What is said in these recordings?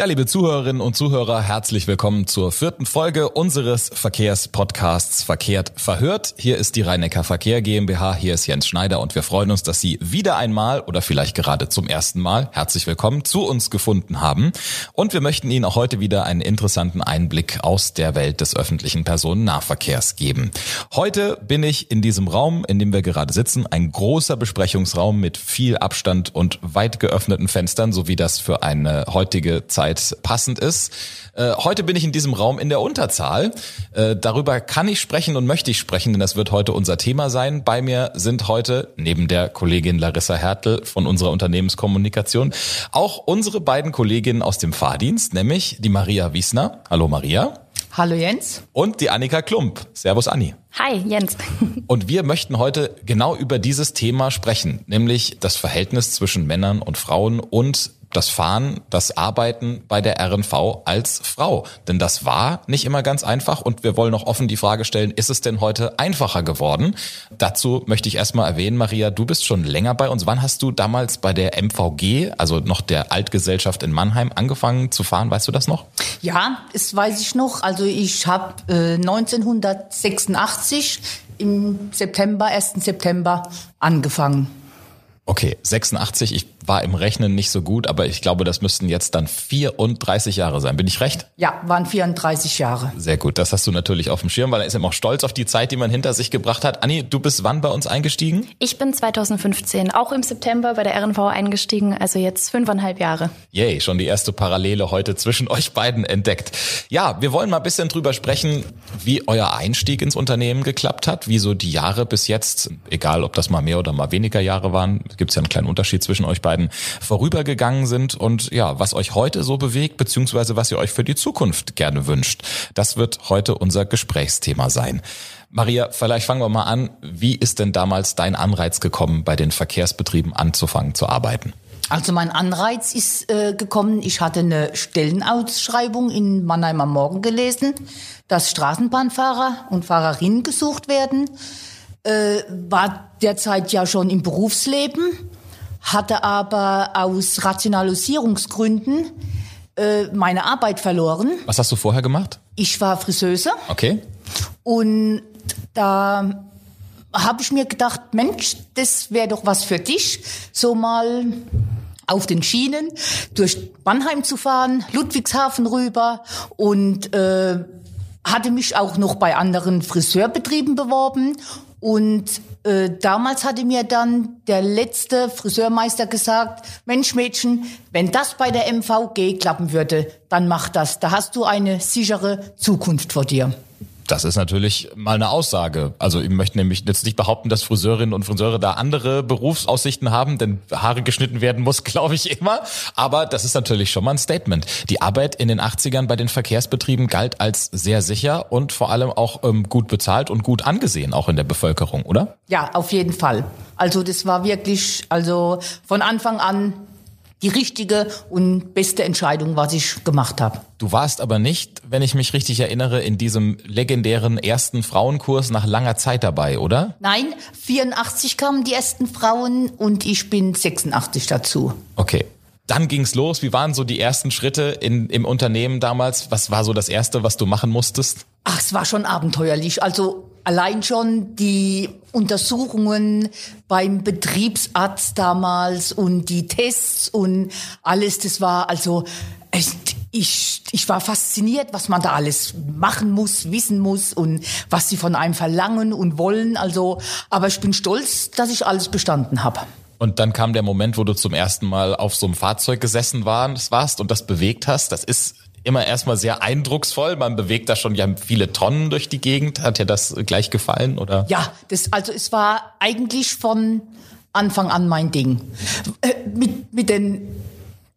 Ja, liebe Zuhörerinnen und Zuhörer, herzlich willkommen zur vierten Folge unseres Verkehrspodcasts Verkehrt verhört. Hier ist die Rhein-Neckar Verkehr GmbH, hier ist Jens Schneider und wir freuen uns, dass Sie wieder einmal oder vielleicht gerade zum ersten Mal herzlich willkommen zu uns gefunden haben. Und wir möchten Ihnen auch heute wieder einen interessanten Einblick aus der Welt des öffentlichen Personennahverkehrs geben. Heute bin ich in diesem Raum, in dem wir gerade sitzen, ein großer Besprechungsraum mit viel Abstand und weit geöffneten Fenstern, so wie das für eine heutige Zeit Zeit passend ist. Äh, heute bin ich in diesem Raum in der Unterzahl. Äh, darüber kann ich sprechen und möchte ich sprechen, denn das wird heute unser Thema sein. Bei mir sind heute neben der Kollegin Larissa Hertel von unserer Unternehmenskommunikation auch unsere beiden Kolleginnen aus dem Fahrdienst, nämlich die Maria Wiesner. Hallo Maria. Hallo Jens. Und die Annika Klump. Servus Anni. Hi Jens. Und wir möchten heute genau über dieses Thema sprechen, nämlich das Verhältnis zwischen Männern und Frauen und das Fahren, das Arbeiten bei der RNV als Frau. Denn das war nicht immer ganz einfach und wir wollen noch offen die Frage stellen, ist es denn heute einfacher geworden? Dazu möchte ich erstmal erwähnen, Maria, du bist schon länger bei uns. Wann hast du damals bei der MVG, also noch der Altgesellschaft in Mannheim, angefangen zu fahren? Weißt du das noch? Ja, das weiß ich noch. Also ich habe äh, 1986 im September, 1. September angefangen. Okay, 86. Ich war im Rechnen nicht so gut, aber ich glaube, das müssten jetzt dann 34 Jahre sein. Bin ich recht? Ja, waren 34 Jahre. Sehr gut. Das hast du natürlich auf dem Schirm, weil er ist eben auch stolz auf die Zeit, die man hinter sich gebracht hat. Anni, du bist wann bei uns eingestiegen? Ich bin 2015, auch im September bei der RNV eingestiegen, also jetzt fünfeinhalb Jahre. Yay, schon die erste Parallele heute zwischen euch beiden entdeckt. Ja, wir wollen mal ein bisschen drüber sprechen, wie euer Einstieg ins Unternehmen geklappt hat, wie so die Jahre bis jetzt, egal ob das mal mehr oder mal weniger Jahre waren, gibt es ja einen kleinen Unterschied zwischen euch beiden, vorübergegangen sind und ja, was euch heute so bewegt, beziehungsweise was ihr euch für die Zukunft gerne wünscht. Das wird heute unser Gesprächsthema sein. Maria, vielleicht fangen wir mal an. Wie ist denn damals dein Anreiz gekommen, bei den Verkehrsbetrieben anzufangen zu arbeiten? Also mein Anreiz ist äh, gekommen, ich hatte eine Stellenausschreibung in Mannheim am Morgen gelesen, dass Straßenbahnfahrer und Fahrerinnen gesucht werden äh, war derzeit ja schon im Berufsleben, hatte aber aus Rationalisierungsgründen äh, meine Arbeit verloren. Was hast du vorher gemacht? Ich war Friseuse. Okay. Und da habe ich mir gedacht, Mensch, das wäre doch was für dich, so mal auf den Schienen durch Mannheim zu fahren, Ludwigshafen rüber und äh, hatte mich auch noch bei anderen Friseurbetrieben beworben und äh, damals hatte mir dann der letzte Friseurmeister gesagt, Mensch Mädchen, wenn das bei der MVG klappen würde, dann mach das. Da hast du eine sichere Zukunft vor dir. Das ist natürlich mal eine Aussage. Also ich möchte nämlich jetzt nicht behaupten, dass Friseurinnen und Friseure da andere Berufsaussichten haben, denn Haare geschnitten werden muss, glaube ich immer. Aber das ist natürlich schon mal ein Statement. Die Arbeit in den 80ern bei den Verkehrsbetrieben galt als sehr sicher und vor allem auch ähm, gut bezahlt und gut angesehen, auch in der Bevölkerung, oder? Ja, auf jeden Fall. Also das war wirklich, also von Anfang an die richtige und beste Entscheidung, was ich gemacht habe. Du warst aber nicht, wenn ich mich richtig erinnere, in diesem legendären ersten Frauenkurs nach langer Zeit dabei, oder? Nein, 84 kamen die ersten Frauen und ich bin 86 dazu. Okay. Dann ging's los. Wie waren so die ersten Schritte in, im Unternehmen damals? Was war so das erste, was du machen musstest? Ach, es war schon abenteuerlich. Also allein schon die Untersuchungen beim Betriebsarzt damals und die Tests und alles, das war also ich, ich war fasziniert, was man da alles machen muss, wissen muss und was sie von einem verlangen und wollen. Also, aber ich bin stolz, dass ich alles bestanden habe. Und dann kam der Moment, wo du zum ersten Mal auf so einem Fahrzeug gesessen warst und das bewegt hast. Das ist immer erstmal sehr eindrucksvoll. Man bewegt da schon ja viele Tonnen durch die Gegend. Hat dir das gleich gefallen oder? Ja, das, also es war eigentlich von Anfang an mein Ding. Äh, mit, mit den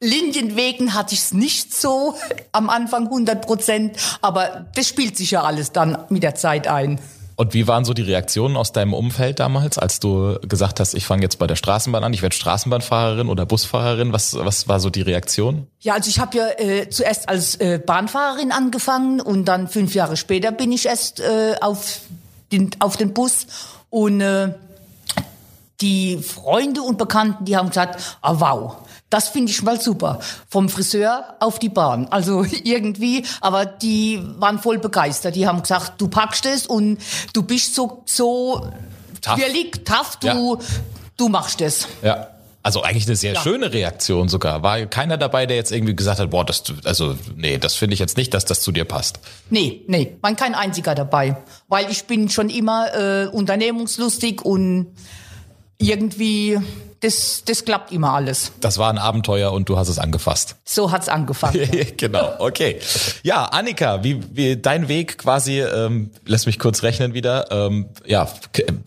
Linienwegen hatte ich es nicht so am Anfang 100 Prozent, aber das spielt sich ja alles dann mit der Zeit ein. Und wie waren so die Reaktionen aus deinem Umfeld damals, als du gesagt hast, ich fange jetzt bei der Straßenbahn an, ich werde Straßenbahnfahrerin oder Busfahrerin? Was, was war so die Reaktion? Ja, also ich habe ja äh, zuerst als äh, Bahnfahrerin angefangen und dann fünf Jahre später bin ich erst äh, auf, den, auf den Bus und äh, die Freunde und Bekannten, die haben gesagt, ah wow, das finde ich mal super. Vom Friseur auf die Bahn. Also irgendwie, aber die waren voll begeistert. Die haben gesagt, du packst es und du bist so, so, Tough. willig, tough, du, Ja. du machst es. Ja. Also eigentlich eine sehr Ja. schöne Reaktion sogar. War keiner dabei, der jetzt irgendwie gesagt hat, boah, das, also, nee, das finde ich jetzt nicht, dass das zu dir passt. Nee, nee, war kein einziger dabei. Weil ich bin schon immer äh, unternehmungslustig und irgendwie, das, das klappt immer alles. Das war ein Abenteuer und du hast es angefasst. So hat's angefangen. genau, okay. Ja, Annika, wie, wie dein Weg quasi, ähm, lass mich kurz rechnen wieder, ähm, ja,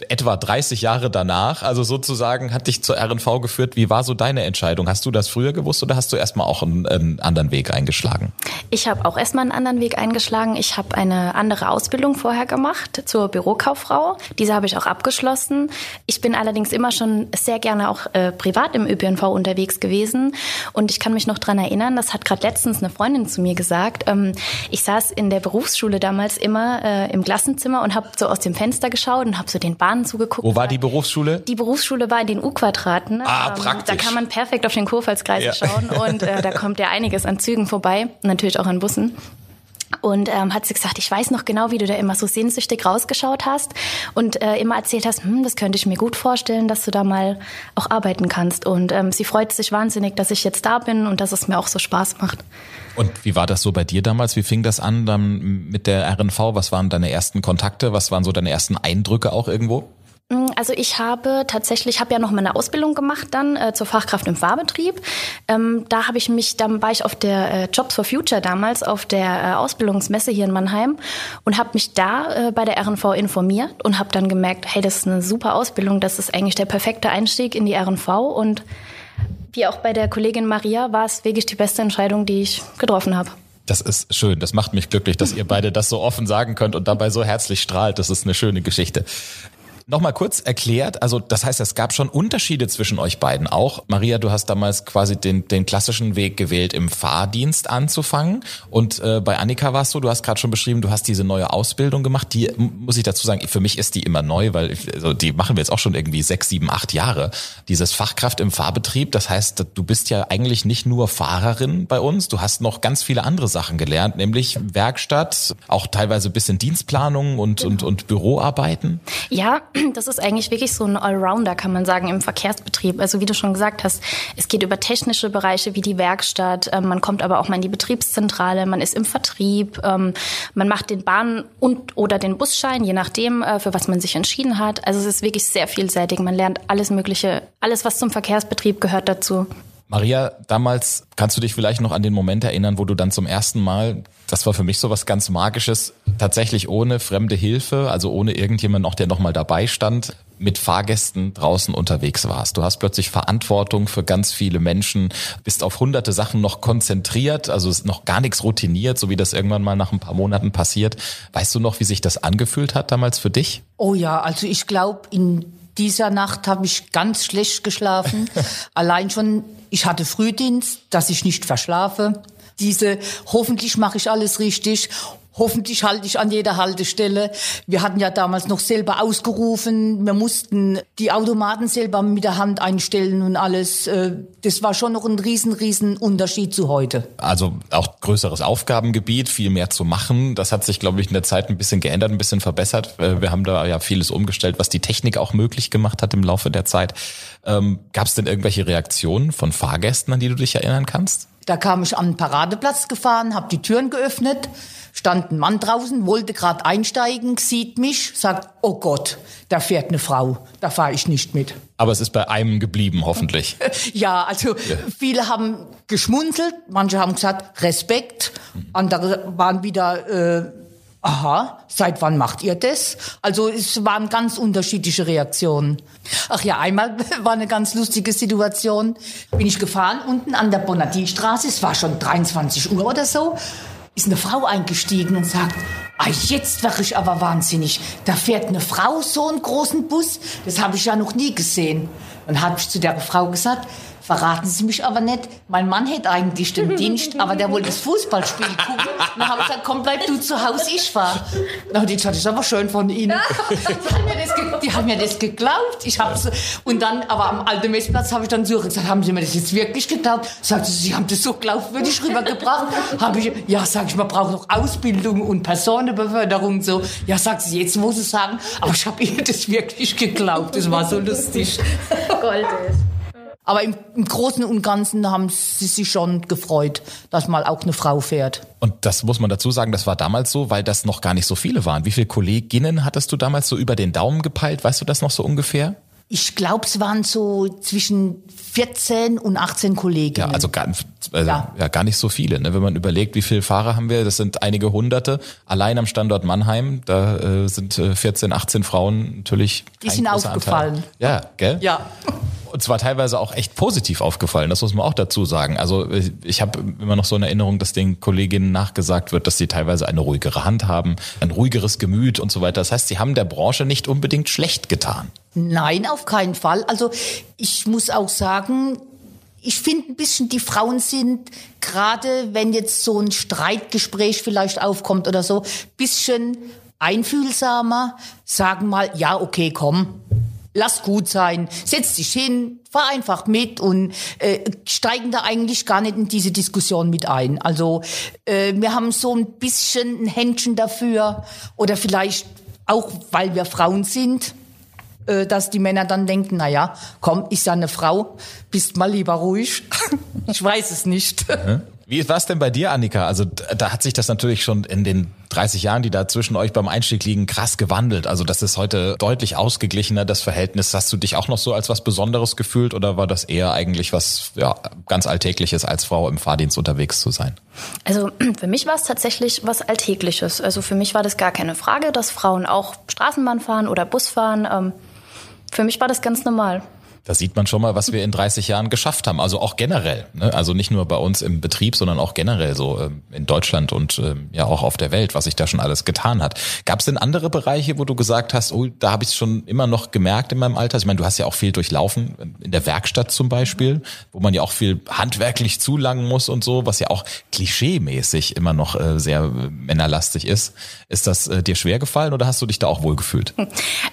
etwa 30 Jahre danach, also sozusagen hat dich zur RNV geführt. Wie war so deine Entscheidung? Hast du das früher gewusst oder hast du erstmal auch einen, einen anderen Weg eingeschlagen? Ich habe auch erstmal einen anderen Weg eingeschlagen. Ich habe eine andere Ausbildung vorher gemacht zur Bürokauffrau. Diese habe ich auch abgeschlossen. Ich bin allerdings immer schon sehr gerne auch äh, privat im ÖPNV unterwegs gewesen. Und ich kann mich noch dran erinnern, das hat gerade letztens eine Freundin zu mir gesagt. Ähm, ich saß in der Berufsschule damals immer äh, im Klassenzimmer und habe so aus dem Fenster geschaut und habe so den Bahnen zugeguckt. Wo war die Berufsschule? Die Berufsschule war in den U-Quadraten. Ah, Ähm, praktisch. Da kann man perfekt auf den Kurpfalzkreis Ja. schauen und äh, da kommt ja einiges an Zügen vorbei, natürlich auch an Bussen. Und ähm, hat sie gesagt, ich weiß noch genau, wie du da immer so sehnsüchtig rausgeschaut hast und äh, immer erzählt hast, hm, das könnte ich mir gut vorstellen, dass du da mal auch arbeiten kannst. Und ähm, sie freut sich wahnsinnig, dass ich jetzt da bin und dass es mir auch so Spaß macht. Und wie war das so bei dir damals? Wie fing das an dann mit der RNV? Was waren deine ersten Kontakte? Was waren so deine ersten Eindrücke auch irgendwo? Also ich habe tatsächlich, habe ja noch meine Ausbildung gemacht dann äh, zur Fachkraft im Fahrbetrieb. Ähm, da habe ich mich, dann war ich auf der äh, Jobs for Future damals auf der äh, Ausbildungsmesse hier in Mannheim und habe mich da äh, bei der RNV informiert und habe dann gemerkt, hey, das ist eine super Ausbildung, das ist eigentlich der perfekte Einstieg in die RNV und wie auch bei der Kollegin Maria war es wirklich die beste Entscheidung, die ich getroffen habe. Das ist schön. Das macht mich glücklich, dass ihr beide das so offen sagen könnt und dabei so herzlich strahlt. Das ist eine schöne Geschichte. Nochmal kurz erklärt, also das heißt, es gab schon Unterschiede zwischen euch beiden auch. Maria, du hast damals quasi den, den klassischen Weg gewählt, im Fahrdienst anzufangen. Und äh, bei Annika warst du, du hast gerade schon beschrieben, du hast diese neue Ausbildung gemacht. Die, muss ich dazu sagen, für mich ist die immer neu, weil ich, also die machen wir jetzt auch schon irgendwie sechs, sieben, acht Jahre. Dieses Fachkraft im Fahrbetrieb, das heißt, du bist ja eigentlich nicht nur Fahrerin bei uns, du hast noch ganz viele andere Sachen gelernt, nämlich Werkstatt, auch teilweise ein bisschen Dienstplanung und, und, und Büroarbeiten. Ja, das ist eigentlich wirklich so ein Allrounder, kann man sagen, im Verkehrsbetrieb. Also wie du schon gesagt hast, es geht über technische Bereiche wie die Werkstatt, ähm, man kommt aber auch mal in die Betriebszentrale, man ist im Vertrieb, ähm, man macht den Bahn- und oder den Busschein, je nachdem, äh, für was man sich entschieden hat. Also es ist wirklich sehr vielseitig. Man lernt alles Mögliche, alles, was zum Verkehrsbetrieb gehört dazu. Maria, damals kannst du dich vielleicht noch an den Moment erinnern, wo du dann zum ersten Mal, das war für mich so was ganz Magisches, tatsächlich ohne fremde Hilfe, also ohne irgendjemand noch, der nochmal dabei stand, mit Fahrgästen draußen unterwegs warst. Du hast plötzlich Verantwortung für ganz viele Menschen, bist auf hunderte Sachen noch konzentriert, also ist noch gar nichts routiniert, so wie das irgendwann mal nach ein paar Monaten passiert. Weißt du noch, wie sich das angefühlt hat damals für dich? Oh ja, also ich glaube, in dieser Nacht habe ich ganz schlecht geschlafen. Allein schon, ich hatte Frühdienst, dass ich nicht verschlafe. Diese, hoffentlich mache ich alles richtig. Hoffentlich halte ich an jeder Haltestelle. Wir hatten ja damals noch selber ausgerufen. Wir mussten die Automaten selber mit der Hand einstellen und alles. Äh, Das war schon noch ein riesen, riesen Unterschied zu heute. Also auch größeres Aufgabengebiet, viel mehr zu machen. Das hat sich, glaube ich, in der Zeit ein bisschen geändert, ein bisschen verbessert. Äh, Wir haben da ja vieles umgestellt, was die Technik auch möglich gemacht hat im Laufe der Zeit. Ähm, Gab es denn irgendwelche Reaktionen von Fahrgästen, an die du dich erinnern kannst? Da kam ich an den Paradeplatz gefahren, habe die Türen geöffnet, stand ein Mann draußen, wollte gerade einsteigen, sieht mich, sagt, oh Gott, da fährt eine Frau, da fahre ich nicht mit. Aber es ist bei einem geblieben, hoffentlich. Ja, also viele haben geschmunzelt, manche haben gesagt, Respekt, andere waren wieder, äh, aha, seit wann macht ihr das? Also es waren ganz unterschiedliche Reaktionen. Ach ja, einmal war eine ganz lustige Situation. Bin ich gefahren unten an der Bonadie-Straße, es war schon 23 Uhr oder so, ist eine Frau eingestiegen und sagt, ah, jetzt wäre ich aber wahnsinnig. Da fährt eine Frau so einen großen Bus, das habe ich ja noch nie gesehen. Dann habe ich zu der Frau gesagt, verraten Sie mich aber nicht. Mein Mann hätte eigentlich den Dienst, aber der wollte das Fußballspiel gucken. Und dann habe ich gesagt, komm, bleib du zu Hause, ich fahr. Na, die gesagt, das ist aber schön von Ihnen. Die haben mir das, ge- die haben mir das geglaubt. Ich hab's, und dann, aber am alten Messplatz habe ich dann so gesagt, haben Sie mir das jetzt wirklich geglaubt? Sagte sie, Sie haben das so glaubwürdig rübergebracht. Habe ich, ja, sag ich, man braucht noch Ausbildung und Personenbeförderung so. Ja, sagt sie, jetzt muss ich sagen, aber ich habe ihr das wirklich geglaubt. Das war so lustig. Gold ist. Aber im, im Großen und Ganzen haben sie sich schon gefreut, dass mal auch eine Frau fährt. Und das muss man dazu sagen, das war damals so, weil das noch gar nicht so viele waren. Wie viele Kolleginnen hattest du damals so über den Daumen gepeilt? Weißt du das noch so ungefähr? Ich glaube, es waren so zwischen 14 und 18 Kolleginnen. Ja, also gar, also, ja. Ja. gar nicht so viele. Ne? Wenn man überlegt, wie viele Fahrer haben wir, das sind einige Hunderte. Allein am Standort Mannheim, da äh, sind äh, 14, 18 Frauen natürlich. Die sind aufgefallen. Anteil. Ja, gell? Ja. Und zwar teilweise auch echt positiv aufgefallen, das muss man auch dazu sagen. Also ich- habe immer noch so eine Erinnerung, dass den Kolleginnen nachgesagt wird, dass sie teilweise eine ruhigere Hand haben, ein ruhigeres Gemüt und so weiter. Das heißt, sie haben der Branche nicht unbedingt schlecht getan. Nein, auf keinen Fall. Also ich muss auch sagen, ich finde ein bisschen, die Frauen sind, gerade wenn jetzt so ein Streitgespräch vielleicht aufkommt oder so, bisschen einfühlsamer, sagen mal, ja, okay, komm. Lass gut sein, setz dich hin, fahr einfach mit und äh, steigen da eigentlich gar nicht in diese Diskussion mit ein. Also äh, wir haben so ein bisschen ein Händchen dafür oder vielleicht auch, weil wir Frauen sind, äh, dass die Männer dann denken, na ja, komm, ist ja eine Frau, bist mal lieber ruhig. ich weiß es nicht. Wie war es denn bei dir, Annika? Also da hat sich das natürlich schon in den 30 Jahren, die da zwischen euch beim Einstieg liegen, krass gewandelt. Also das ist heute deutlich ausgeglichener, das Verhältnis. Hast du dich auch noch so als was Besonderes gefühlt oder war das eher eigentlich was ja, ganz Alltägliches, als Frau im Fahrdienst unterwegs zu sein? Also für mich war es tatsächlich was Alltägliches. Also für mich war das gar keine Frage, dass Frauen auch Straßenbahn fahren oder Bus fahren. Ähm, für mich war das ganz normal. Da sieht man schon mal, was wir in 30 Jahren geschafft haben. Also auch generell. Ne? Also nicht nur bei uns im Betrieb, sondern auch generell so ähm, in Deutschland und ähm, ja auch auf der Welt, was sich da schon alles getan hat. Gab es denn andere Bereiche, wo du gesagt hast, oh, da habe ich es schon immer noch gemerkt in meinem Alter? Ich meine, du hast ja auch viel durchlaufen, in der Werkstatt zum Beispiel, wo man ja auch viel handwerklich zulangen muss und so, was ja auch klischeemäßig immer noch äh, sehr äh, männerlastig ist. Ist das äh, dir schwer gefallen oder hast du dich da auch wohl gefühlt?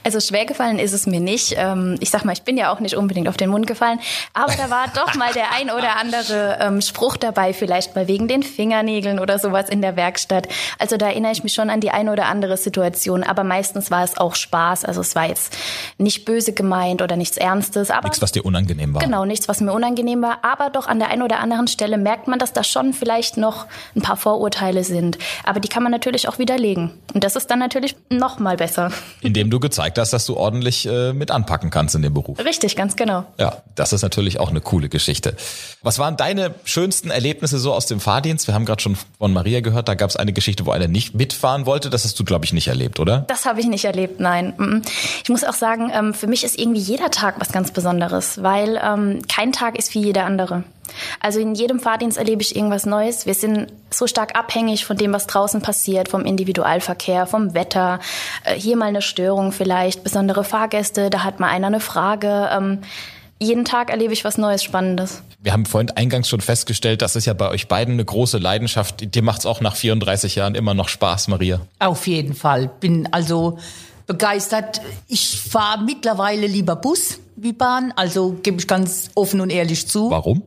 Also schwer gefallen ist es mir nicht. Ähm, ich sag mal, ich bin ja auch nicht unbedingt auf den Mund gefallen, aber da war doch mal der ein oder andere ähm, Spruch dabei, vielleicht mal wegen den Fingernägeln oder sowas in der Werkstatt. Also da erinnere ich mich schon an die eine oder andere Situation, aber meistens war es auch Spaß. Also es war jetzt nicht böse gemeint oder nichts Ernstes, aber Nichts, was dir unangenehm war. Genau, nichts, was mir unangenehm war. Aber doch an der einen oder anderen Stelle merkt man, dass da schon vielleicht noch ein paar Vorurteile sind. Aber die kann man natürlich auch widerlegen. Und das ist dann natürlich noch mal besser. Indem du gezeigt hast, dass du ordentlich äh, mit anpacken kannst in dem Beruf. Richtig, ganz genau. Ja, das ist natürlich auch eine coole Geschichte. Was waren deine schönsten Erlebnisse so aus dem Fahrdienst? Wir haben gerade schon von Maria gehört, da gab es eine Geschichte, wo einer nicht mitfahren wollte. Das hast du, glaube ich, nicht erlebt, oder? Das habe ich nicht erlebt, nein. Ich muss auch sagen, ähm, für mich ist irgendwie jeder Tag was ganz Besonderes, weil ähm, kein Tag ist wie jeder andere. Also in jedem Fahrdienst erlebe ich irgendwas Neues. Wir sind so stark abhängig von dem, was draußen passiert, vom Individualverkehr, vom Wetter. Äh, Hier mal eine Störung vielleicht, besondere Fahrgäste, da hat mal einer eine Frage. Ähm, Jeden Tag erlebe ich was Neues, Spannendes. Wir haben vorhin eingangs schon festgestellt, das ist ja bei euch beiden eine große Leidenschaft. Dir macht's auch nach 34 Jahren immer noch Spaß, Maria. Auf jeden Fall. Bin also begeistert. Ich fahre mittlerweile lieber Bus wie Bahn, also gebe ich ganz offen und ehrlich zu. Warum?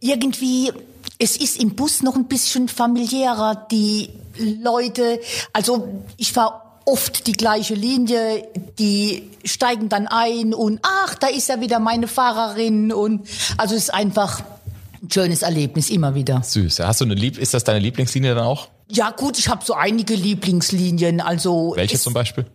Irgendwie, es ist im Bus noch ein bisschen familiärer. Die Leute, also ich fahre oft die gleiche Linie, die steigen dann ein und ach, da ist ja wieder meine Fahrerin und also es ist einfach ein schönes Erlebnis immer wieder. Süß. Hast du eine Lieb ist das deine Lieblingslinie dann auch? Ja gut, ich habe so einige Lieblingslinien, also Welche zum Beispiel?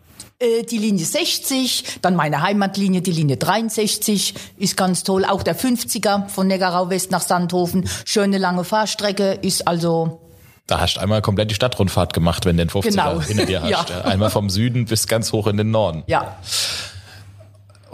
Äh, die Linie 60, dann meine Heimatlinie, die Linie 63 ist ganz toll. Auch der 50er von Neckarau West nach Sandhofen. Schöne lange Fahrstrecke ist also, Da hast du einmal komplett die Stadtrundfahrt gemacht, wenn du den 50er Genau. hinter dir hast. Ja. Einmal vom Süden bis ganz hoch in den Norden. ja.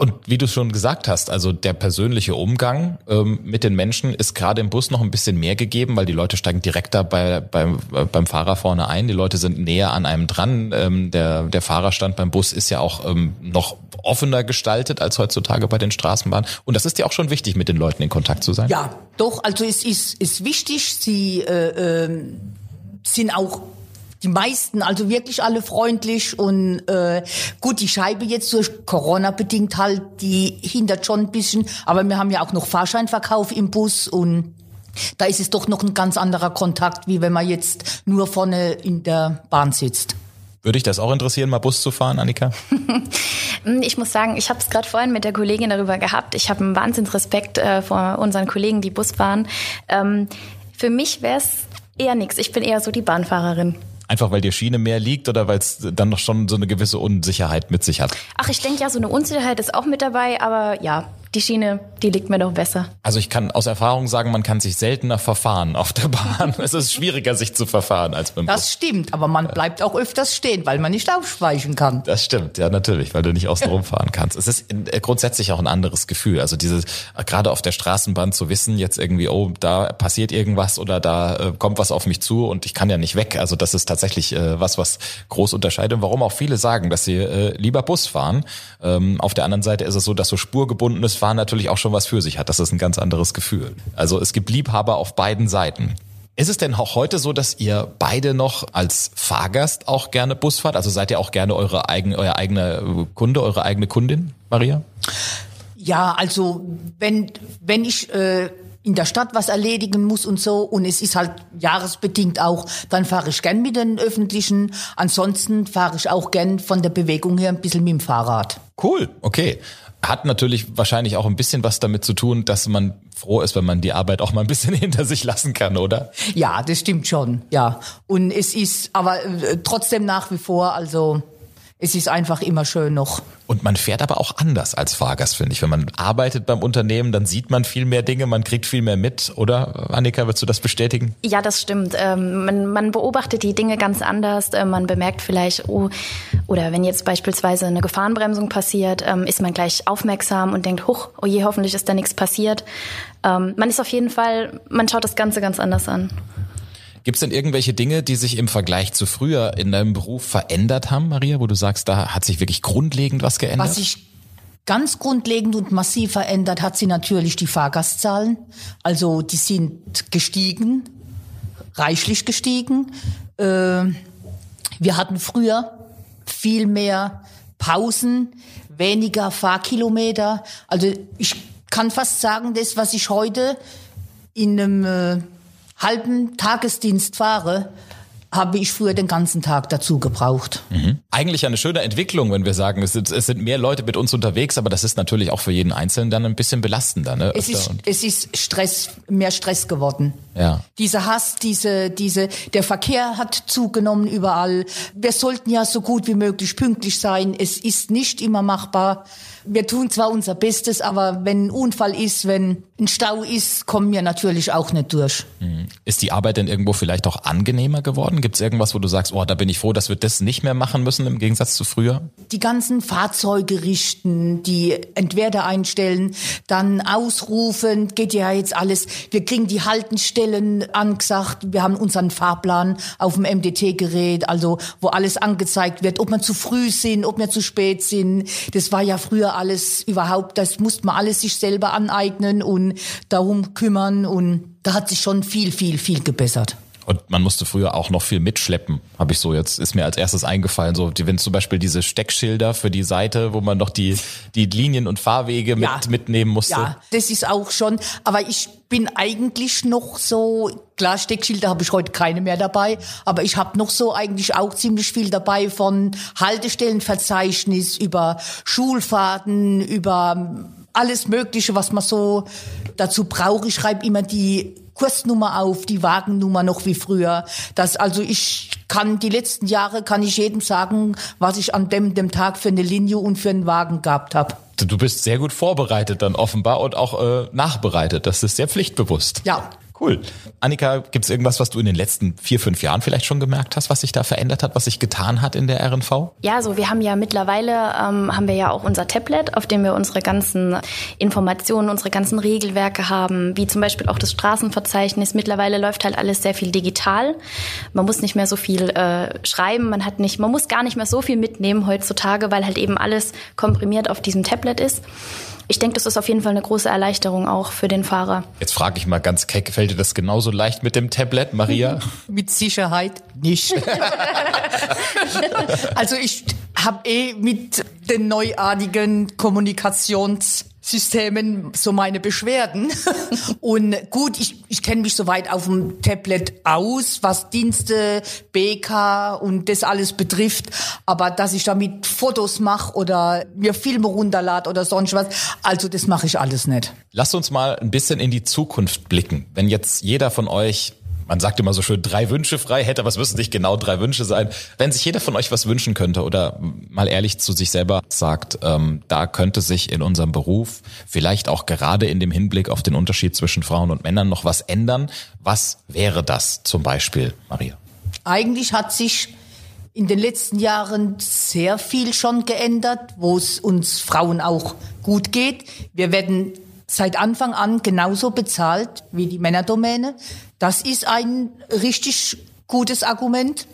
Und wie du schon gesagt hast, also der persönliche Umgang ähm, mit den Menschen ist gerade im Bus noch ein bisschen mehr gegeben, weil die Leute steigen direkt da bei, beim, äh, beim Fahrer vorne ein. Die Leute sind näher an einem dran. Ähm, der, der Fahrerstand beim Bus ist ja auch ähm, noch offener gestaltet als heutzutage bei den Straßenbahnen. Und das ist ja auch schon wichtig, mit den Leuten in Kontakt zu sein. Ja, doch. Also es ist, ist wichtig. Sie äh, äh, sind auch die meisten, also wirklich alle freundlich und äh, gut, die Scheibe jetzt durch Corona bedingt halt, die hindert schon ein bisschen, aber wir haben ja auch noch Fahrscheinverkauf im Bus und da ist es doch noch ein ganz anderer Kontakt, wie wenn man jetzt nur vorne in der Bahn sitzt. Würde ich das auch interessieren, mal Bus zu fahren, Annika? ich muss sagen, ich habe es gerade vorhin mit der Kollegin darüber gehabt. Ich habe einen Wahnsinnsrespekt äh, vor unseren Kollegen, die Bus fahren. Ähm, für mich wäre es eher nichts. Ich bin eher so die Bahnfahrerin. Einfach weil dir Schiene mehr liegt oder weil es dann noch schon so eine gewisse Unsicherheit mit sich hat? Ach, ich denke ja, so eine Unsicherheit ist auch mit dabei, aber ja, die Schiene, die liegt mir doch besser. Also ich kann aus Erfahrung sagen, man kann sich seltener verfahren auf der Bahn. es ist schwieriger, sich zu verfahren als beim Bus. Das stimmt, aber man bleibt auch öfters stehen, weil man nicht aufschweichen kann. Das stimmt, ja natürlich, weil du nicht außen rum fahren kannst. Es ist äh, grundsätzlich auch ein anderes Gefühl. Also dieses, äh, gerade auf der Straßenbahn zu wissen, jetzt irgendwie, oh, da passiert irgendwas oder da äh, kommt was auf mich zu und ich kann ja nicht weg. Also das ist tatsächlich äh, was, was groß unterscheidet. Und warum auch viele sagen, dass sie äh, lieber Bus fahren. Ähm, auf der anderen Seite ist es so, dass so spurgebundenes Fahren natürlich auch schon was für sich hat. Das ist ein ganz anderes Gefühl. Also es gibt Liebhaber auf beiden Seiten. Ist es denn auch heute so, dass ihr beide noch als Fahrgast auch gerne Bus fahrt? Also seid ihr auch gerne eure eigene, euer eigener Kunde, eure eigene Kundin, Maria? Ja, also wenn, wenn ich äh, in der Stadt was erledigen muss und so und es ist halt jahresbedingt auch, dann fahre ich gern mit den öffentlichen. Ansonsten fahre ich auch gern von der Bewegung her ein bisschen mit dem Fahrrad. Cool, okay hat natürlich wahrscheinlich auch ein bisschen was damit zu tun, dass man froh ist, wenn man die Arbeit auch mal ein bisschen hinter sich lassen kann, oder? Ja, das stimmt schon, ja. Und es ist aber äh, trotzdem nach wie vor, also es ist einfach immer schön noch. Und man fährt aber auch anders als Fahrgast, finde ich. Wenn man arbeitet beim Unternehmen, dann sieht man viel mehr Dinge, man kriegt viel mehr mit, oder? Annika, würdest du das bestätigen? Ja, das stimmt. Ähm, man, man, beobachtet die Dinge ganz anders. Ähm, man bemerkt vielleicht, oh, oder wenn jetzt beispielsweise eine Gefahrenbremsung passiert, ähm, ist man gleich aufmerksam und denkt, huch, oh je, hoffentlich ist da nichts passiert. Ähm, man ist auf jeden Fall, man schaut das Ganze ganz anders an. Gibt es denn irgendwelche Dinge, die sich im Vergleich zu früher in deinem Beruf verändert haben, Maria, wo du sagst, da hat sich wirklich grundlegend was geändert? Was sich ganz grundlegend und massiv verändert hat, sind natürlich die Fahrgastzahlen. Also die sind gestiegen, reichlich gestiegen. Äh, wir hatten früher viel mehr Pausen, weniger Fahrkilometer. Also ich kann fast sagen, das, was ich heute in einem äh, halben Tagesdienst fahre, habe ich früher den ganzen Tag dazu gebraucht. Mhm. Eigentlich eine schöne Entwicklung, wenn wir sagen, es sind, es sind, mehr Leute mit uns unterwegs, aber das ist natürlich auch für jeden Einzelnen dann ein bisschen belastender. Ne? Es ist, es ist Stress, mehr Stress geworden. Ja. Dieser Hass, diese, diese, der Verkehr hat zugenommen überall. Wir sollten ja so gut wie möglich pünktlich sein. Es ist nicht immer machbar. Wir tun zwar unser Bestes, aber wenn ein Unfall ist, wenn ein Stau ist, kommen wir natürlich auch nicht durch. Mhm. Ist die Arbeit denn irgendwo vielleicht auch angenehmer geworden? Gibt es irgendwas, wo du sagst, oh, da bin ich froh, dass wir das nicht mehr machen müssen im Gegensatz zu früher? Die ganzen Fahrzeuge richten, die Entwerter einstellen, dann ausrufen, geht ja jetzt alles. Wir kriegen die Haltenstellen angesagt, wir haben unseren Fahrplan auf dem MDT-Gerät, also wo alles angezeigt wird, ob wir zu früh sind, ob wir zu spät sind. Das war ja früher alles überhaupt, das musste man alles sich selber aneignen und darum kümmern und da hat sich schon viel, viel, viel gebessert. Und man musste früher auch noch viel mitschleppen, habe ich so jetzt, ist mir als erstes eingefallen. So, wenn zum Beispiel diese Steckschilder für die Seite, wo man noch die, die Linien und Fahrwege ja. mit, mitnehmen musste. Ja, das ist auch schon, aber ich bin eigentlich noch so, klar, Steckschilder habe ich heute keine mehr dabei, aber ich habe noch so eigentlich auch ziemlich viel dabei von Haltestellenverzeichnis über Schulfahrten, über alles Mögliche, was man so dazu braucht. Ich schreibe immer die Kursnummer auf, die Wagennummer noch wie früher. Das, also ich kann die letzten Jahre kann ich jedem sagen, was ich an dem, dem Tag für eine Linie und für einen Wagen gehabt habe. Du bist sehr gut vorbereitet dann offenbar und auch äh, nachbereitet. Das ist sehr pflichtbewusst. Ja. Cool. Annika, gibt es irgendwas, was du in den letzten vier, fünf Jahren vielleicht schon gemerkt hast, was sich da verändert hat, was sich getan hat in der RNV? Ja, also wir haben ja mittlerweile, ähm, haben wir ja auch unser Tablet, auf dem wir unsere ganzen Informationen, unsere ganzen Regelwerke haben, wie zum Beispiel auch das Straßenverzeichnis. Mittlerweile läuft halt alles sehr viel digital. Man muss nicht mehr so viel äh, schreiben, man hat nicht, man muss gar nicht mehr so viel mitnehmen heutzutage, weil halt eben alles komprimiert auf diesem Tablet ist ich denke, das ist auf jeden Fall eine große Erleichterung auch für den Fahrer. Jetzt frage ich mal ganz keck, fällt dir das genauso leicht mit dem Tablet, Maria? mit Sicherheit nicht. also ich habe eh mit den neuartigen Kommunikations Systemen so meine Beschwerden. Und gut, ich, ich kenne mich soweit auf dem Tablet aus, was Dienste, BK und das alles betrifft. Aber dass ich damit Fotos mache oder mir Filme runterlade oder sonst was, also das mache ich alles nicht. Lasst uns mal ein bisschen in die Zukunft blicken. Wenn jetzt jeder von euch man sagt immer so schön, drei Wünsche frei hätte, aber es müssen nicht genau drei Wünsche sein. Wenn sich jeder von euch was wünschen könnte oder mal ehrlich zu sich selber sagt, ähm, da könnte sich in unserem Beruf vielleicht auch gerade in dem Hinblick auf den Unterschied zwischen Frauen und Männern noch was ändern, was wäre das zum Beispiel, Maria? Eigentlich hat sich in den letzten Jahren sehr viel schon geändert, wo es uns Frauen auch gut geht. Wir werden seit Anfang an genauso bezahlt wie die Männerdomäne. Das ist ein richtig gutes Argument.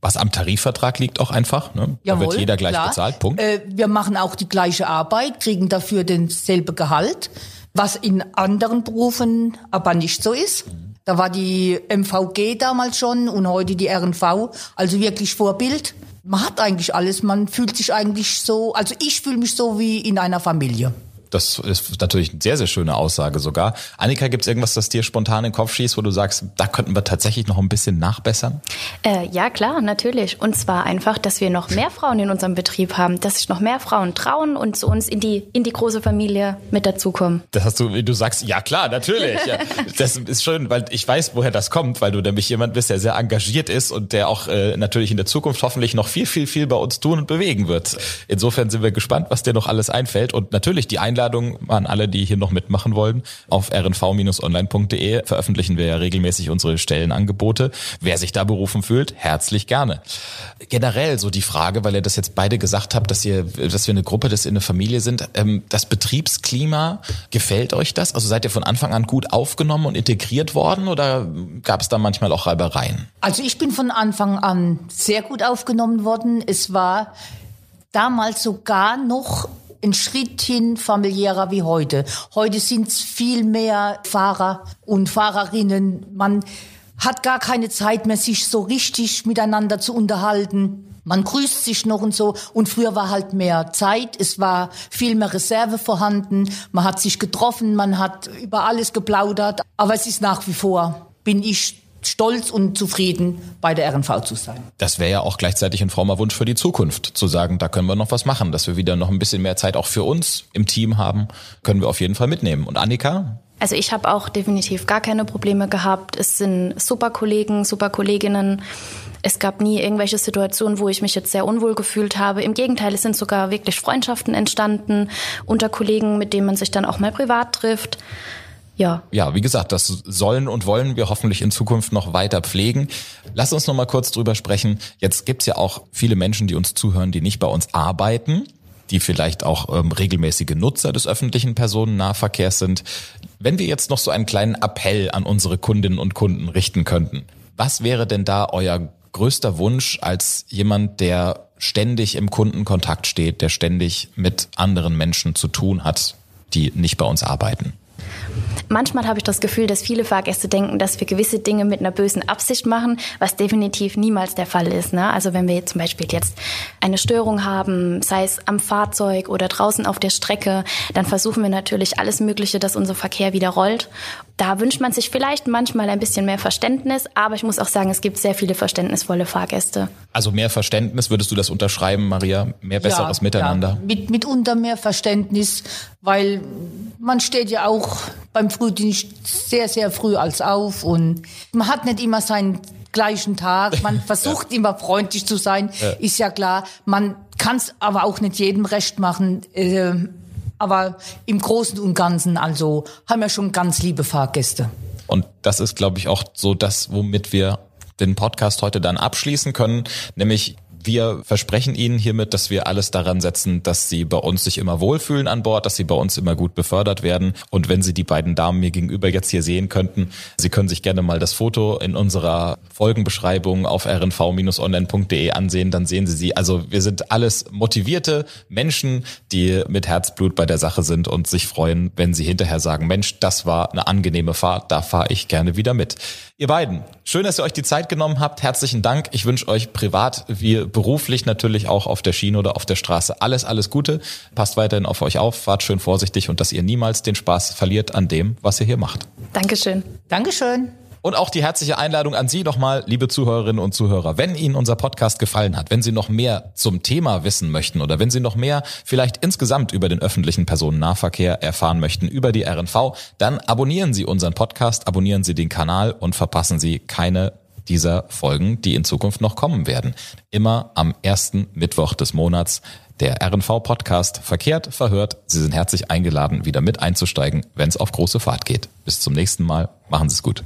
Was am Tarifvertrag liegt auch einfach. Ne? Da wird jeder gleich klar. bezahlt. Punkt. Äh, wir machen auch die gleiche Arbeit, kriegen dafür denselbe Gehalt, was in anderen Berufen aber nicht so ist. Da war die MVG damals schon und heute die RNV, also wirklich Vorbild. Man hat eigentlich alles, man fühlt sich eigentlich so, also ich fühle mich so wie in einer Familie. Das ist natürlich eine sehr, sehr schöne Aussage sogar. Annika, gibt es irgendwas, das dir spontan in den Kopf schießt, wo du sagst, da könnten wir tatsächlich noch ein bisschen nachbessern? Äh, ja, klar, natürlich. Und zwar einfach, dass wir noch mehr Frauen in unserem Betrieb haben, dass sich noch mehr Frauen trauen und zu uns in die, in die große Familie mit dazukommen. Das hast du, du sagst, ja klar, natürlich. Ja. Das ist schön, weil ich weiß, woher das kommt, weil du nämlich jemand bist, der sehr engagiert ist und der auch äh, natürlich in der Zukunft hoffentlich noch viel, viel, viel bei uns tun und bewegen wird. Insofern sind wir gespannt, was dir noch alles einfällt. Und natürlich die Einladung Einladung an alle, die hier noch mitmachen wollen. Auf rnv-online.de veröffentlichen wir ja regelmäßig unsere Stellenangebote. Wer sich da berufen fühlt, herzlich gerne. Generell so die Frage, weil ihr das jetzt beide gesagt habt, dass ihr, dass wir eine Gruppe, dass ihr eine Familie sind. Ähm, das Betriebsklima, gefällt euch das? Also seid ihr von Anfang an gut aufgenommen und integriert worden oder gab es da manchmal auch Reibereien? Also ich bin von Anfang an sehr gut aufgenommen worden. Es war damals sogar noch ein Schritt hin familiärer wie heute. Heute sind es viel mehr Fahrer und Fahrerinnen. Man hat gar keine Zeit mehr, sich so richtig miteinander zu unterhalten. Man grüßt sich noch und so. Und früher war halt mehr Zeit. Es war viel mehr Reserve vorhanden. Man hat sich getroffen. Man hat über alles geplaudert. Aber es ist nach wie vor, bin ich stolz und zufrieden, bei der RNV zu sein. Das wäre ja auch gleichzeitig ein frommer Wunsch für die Zukunft, zu sagen, da können wir noch was machen, dass wir wieder noch ein bisschen mehr Zeit auch für uns im Team haben, können wir auf jeden Fall mitnehmen. Und Annika? Also ich habe auch definitiv gar keine Probleme gehabt. Es sind super Kollegen, super Kolleginnen. Es gab nie irgendwelche Situationen, wo ich mich jetzt sehr unwohl gefühlt habe. Im Gegenteil, es sind sogar wirklich Freundschaften entstanden unter Kollegen, mit denen man sich dann auch mal privat trifft ja. Ja, wie gesagt, das sollen und wollen wir hoffentlich in Zukunft noch weiter pflegen. Lass uns noch mal kurz drüber sprechen. Jetzt gibt's ja auch viele Menschen, die uns zuhören, die nicht bei uns arbeiten, die vielleicht auch ähm, regelmäßige Nutzer des öffentlichen Personennahverkehrs sind. Wenn wir jetzt noch so einen kleinen Appell an unsere Kundinnen und Kunden richten könnten, was wäre denn da euer größter Wunsch als jemand, der ständig im Kundenkontakt steht, der ständig mit anderen Menschen zu tun hat, die nicht bei uns arbeiten? Manchmal habe ich das Gefühl, dass viele Fahrgäste denken, dass wir gewisse Dinge mit einer bösen Absicht machen, was definitiv niemals der Fall ist. Ne? Also wenn wir zum Beispiel jetzt eine Störung haben, sei es am Fahrzeug oder draußen auf der Strecke, dann versuchen wir natürlich alles Mögliche, dass unser Verkehr wieder rollt. Da wünscht man sich vielleicht manchmal ein bisschen mehr Verständnis, aber ich muss auch sagen, es gibt sehr viele verständnisvolle Fahrgäste. Also mehr Verständnis, würdest du das unterschreiben, Maria? Mehr besseres ja, Miteinander? Ja. Mit, mitunter mehr Verständnis, weil man steht ja auch beim Frühdienst sehr, sehr früh als auf und man hat nicht immer seinen gleichen Tag. Man versucht ja. immer freundlich zu sein, ja. ist ja klar. Man kann es aber auch nicht jedem recht machen. Äh, aber im Großen und Ganzen, also haben wir schon ganz liebe Fahrgäste. Und das ist, glaube ich, auch so das, womit wir den Podcast heute dann abschließen können, nämlich wir versprechen Ihnen hiermit, dass wir alles daran setzen, dass Sie bei uns sich immer wohlfühlen an Bord, dass Sie bei uns immer gut befördert werden. Und wenn Sie die beiden Damen mir gegenüber jetzt hier sehen könnten, Sie können sich gerne mal das Foto in unserer Folgenbeschreibung auf rnv-online.de ansehen, dann sehen Sie sie. Also wir sind alles motivierte Menschen, die mit Herzblut bei der Sache sind und sich freuen, wenn Sie hinterher sagen, Mensch, das war eine angenehme Fahrt, da fahre ich gerne wieder mit. Ihr beiden, schön, dass ihr euch die Zeit genommen habt. Herzlichen Dank. Ich wünsche euch privat wie beruflich natürlich auch auf der Schiene oder auf der Straße alles, alles Gute. Passt weiterhin auf euch auf, fahrt schön vorsichtig und dass ihr niemals den Spaß verliert an dem, was ihr hier macht. Dankeschön. Dankeschön. Und auch die herzliche Einladung an Sie nochmal, liebe Zuhörerinnen und Zuhörer. Wenn Ihnen unser Podcast gefallen hat, wenn Sie noch mehr zum Thema wissen möchten oder wenn Sie noch mehr vielleicht insgesamt über den öffentlichen Personennahverkehr erfahren möchten, über die RNV, dann abonnieren Sie unseren Podcast, abonnieren Sie den Kanal und verpassen Sie keine dieser Folgen, die in Zukunft noch kommen werden. Immer am ersten Mittwoch des Monats. Der RNV-Podcast verkehrt, verhört. Sie sind herzlich eingeladen, wieder mit einzusteigen, wenn es auf große Fahrt geht. Bis zum nächsten Mal. Machen Sie es gut.